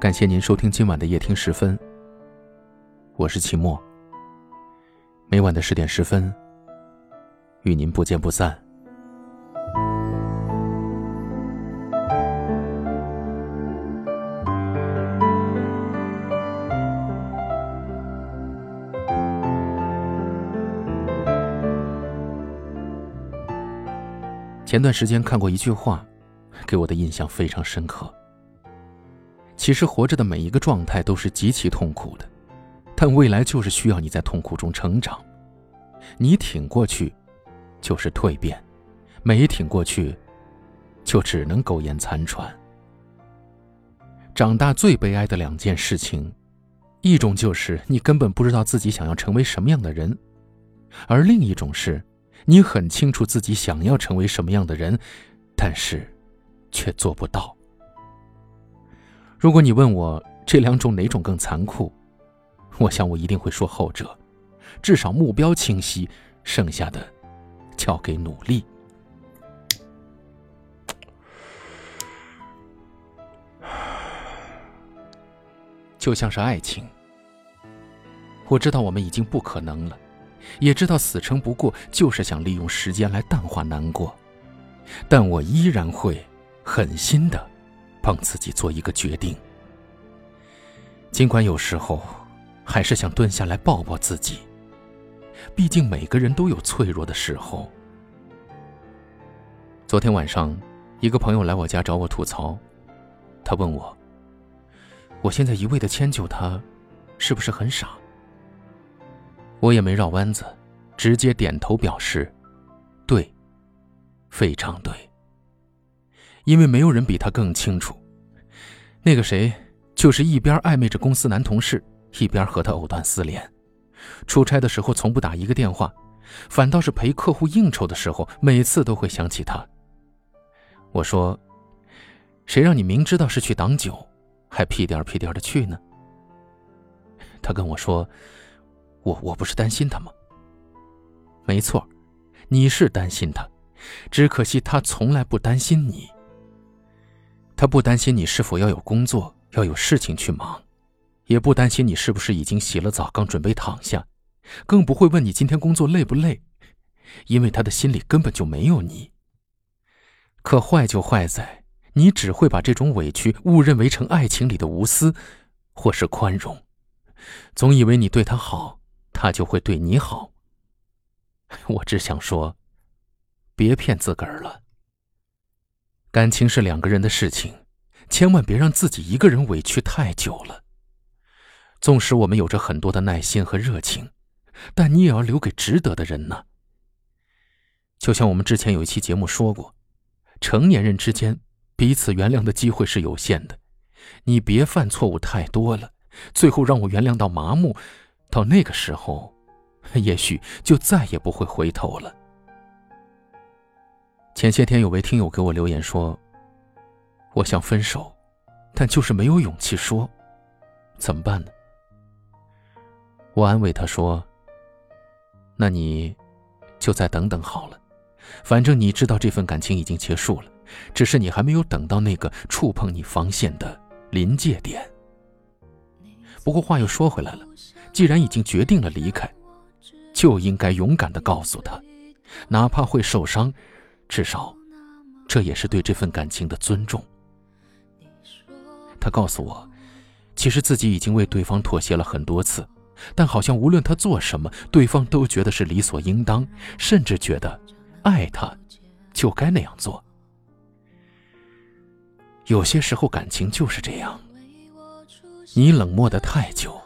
感谢您收听今晚的夜听十分，我是齐墨。每晚的十点十分，与您不见不散。前段时间看过一句话，给我的印象非常深刻。其实活着的每一个状态都是极其痛苦的，但未来就是需要你在痛苦中成长。你挺过去，就是蜕变；没挺过去，就只能苟延残喘。长大最悲哀的两件事情，一种就是你根本不知道自己想要成为什么样的人，而另一种是。你很清楚自己想要成为什么样的人，但是，却做不到。如果你问我这两种哪种更残酷，我想我一定会说后者。至少目标清晰，剩下的交给努力。就像是爱情，我知道我们已经不可能了。也知道死撑不过，就是想利用时间来淡化难过，但我依然会狠心的帮自己做一个决定。尽管有时候还是想蹲下来抱抱自己，毕竟每个人都有脆弱的时候。昨天晚上，一个朋友来我家找我吐槽，他问我：“我现在一味的迁就他，是不是很傻？”我也没绕弯子，直接点头表示：“对，非常对。”因为没有人比他更清楚，那个谁，就是一边暧昧着公司男同事，一边和他藕断丝连。出差的时候从不打一个电话，反倒是陪客户应酬的时候，每次都会想起他。我说：“谁让你明知道是去挡酒，还屁颠屁颠的去呢？”他跟我说。我我不是担心他吗？没错，你是担心他，只可惜他从来不担心你。他不担心你是否要有工作，要有事情去忙，也不担心你是不是已经洗了澡，刚准备躺下，更不会问你今天工作累不累，因为他的心里根本就没有你。可坏就坏在，你只会把这种委屈误认为成爱情里的无私，或是宽容，总以为你对他好。他就会对你好。我只想说，别骗自个儿了。感情是两个人的事情，千万别让自己一个人委屈太久了。纵使我们有着很多的耐心和热情，但你也要留给值得的人呢。就像我们之前有一期节目说过，成年人之间彼此原谅的机会是有限的，你别犯错误太多了，最后让我原谅到麻木。到那个时候，也许就再也不会回头了。前些天有位听友给我留言说：“我想分手，但就是没有勇气说，怎么办呢？”我安慰他说：“那你就再等等好了，反正你知道这份感情已经结束了，只是你还没有等到那个触碰你防线的临界点。”不过话又说回来了。既然已经决定了离开，就应该勇敢的告诉他，哪怕会受伤，至少，这也是对这份感情的尊重。他告诉我，其实自己已经为对方妥协了很多次，但好像无论他做什么，对方都觉得是理所应当，甚至觉得，爱他，就该那样做。有些时候感情就是这样，你冷漠的太久。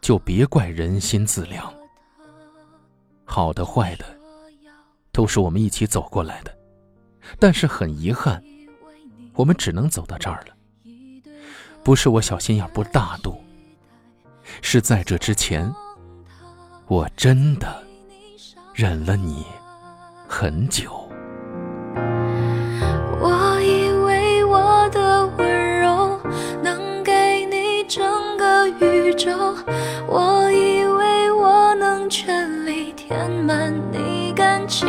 就别怪人心自凉。好的坏的，都是我们一起走过来的，但是很遗憾，我们只能走到这儿了。不是我小心眼不大度，是在这之前，我真的忍了你很久。我以为我的温柔能给你整个宇宙。我以为我能全力填满你感情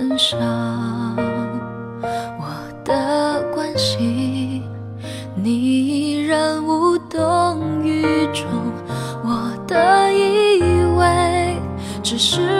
身上，我的关心你依然无动于衷，我的以为只是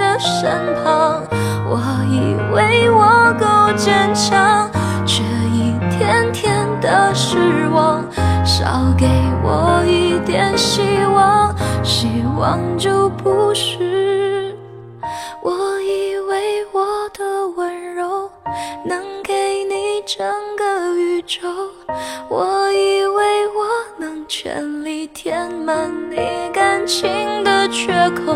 身旁，我以为我够坚强，却一天天的失望，少给我一点希望，希望就不是。我以为我的温柔能给你整个宇宙，我以为我能全力。填满你感情的缺口，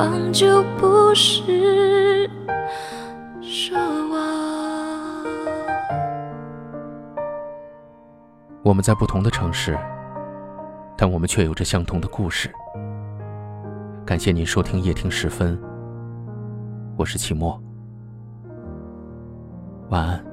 望就不是奢望。我们在不同的城市，但我们却有着相同的故事。感谢您收听夜听时分，我是齐墨。晚安。